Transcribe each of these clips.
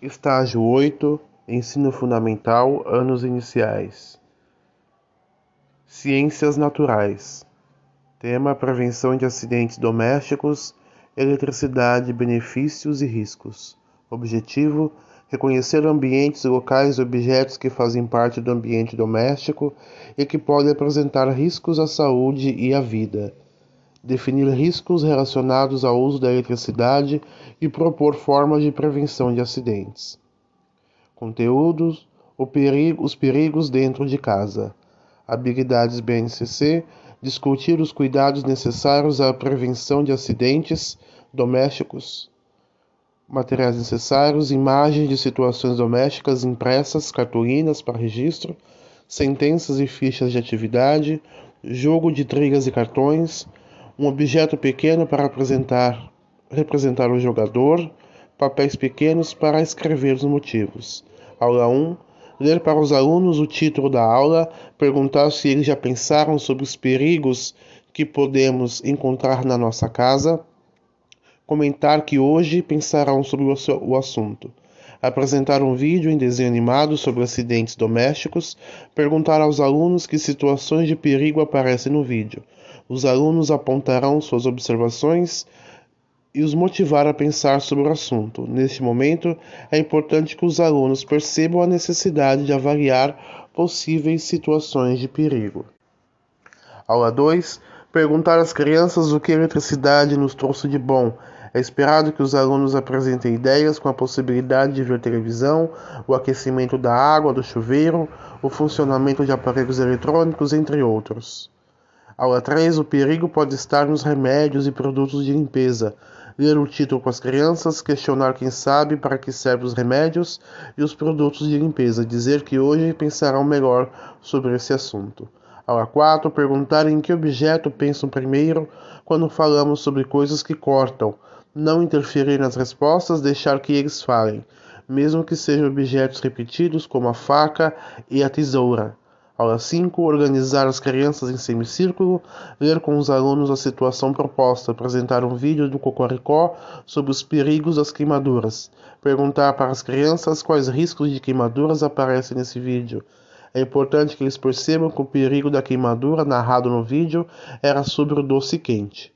Estágio 8 Ensino Fundamental Anos Iniciais. Ciências Naturais. Tema Prevenção de acidentes domésticos, eletricidade, benefícios e riscos. Objetivo: reconhecer ambientes, locais e objetos que fazem parte do ambiente doméstico e que podem apresentar riscos à saúde e à vida definir riscos relacionados ao uso da eletricidade e propor formas de prevenção de acidentes. Conteúdos: perigo, os perigos dentro de casa. Habilidades BNCC: discutir os cuidados necessários à prevenção de acidentes domésticos. Materiais necessários: imagens de situações domésticas impressas, cartolinas para registro, sentenças e fichas de atividade, jogo de trilhas e cartões, um objeto pequeno para apresentar, representar o jogador, papéis pequenos para escrever os motivos. Aula 1. Ler para os alunos o título da aula, perguntar se eles já pensaram sobre os perigos que podemos encontrar na nossa casa, comentar que hoje pensarão sobre o assunto apresentar um vídeo em desenho animado sobre acidentes domésticos, perguntar aos alunos que situações de perigo aparecem no vídeo. Os alunos apontarão suas observações e os motivar a pensar sobre o assunto. Neste momento, é importante que os alunos percebam a necessidade de avaliar possíveis situações de perigo. Aula 2. Perguntar às crianças o que a eletricidade nos trouxe de bom é esperado que os alunos apresentem ideias com a possibilidade de ver televisão, o aquecimento da água, do chuveiro, o funcionamento de aparelhos eletrônicos, entre outros. Aula 3: O perigo pode estar nos remédios e produtos de limpeza. Ler o título com as crianças, questionar quem sabe para que servem os remédios e os produtos de limpeza. Dizer que hoje pensarão melhor sobre esse assunto. Aula 4: Perguntar em que objeto pensam primeiro quando falamos sobre coisas que cortam não interferir nas respostas, deixar que eles falem, mesmo que sejam objetos repetidos como a faca e a tesoura. Aula 5. Organizar as crianças em semicírculo, ler com os alunos a situação proposta, apresentar um vídeo do Cocoricó sobre os perigos das queimaduras, perguntar para as crianças quais riscos de queimaduras aparecem nesse vídeo. É importante que eles percebam que o perigo da queimadura narrado no vídeo era sobre o doce quente.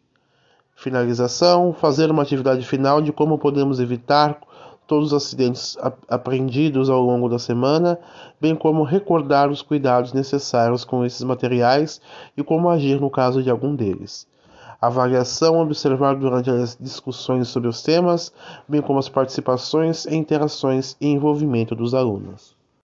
Finalização: fazer uma atividade final de como podemos evitar todos os acidentes aprendidos ao longo da semana, bem como recordar os cuidados necessários com esses materiais e como agir no caso de algum deles. Avaliação: observar durante as discussões sobre os temas, bem como as participações, interações e envolvimento dos alunos.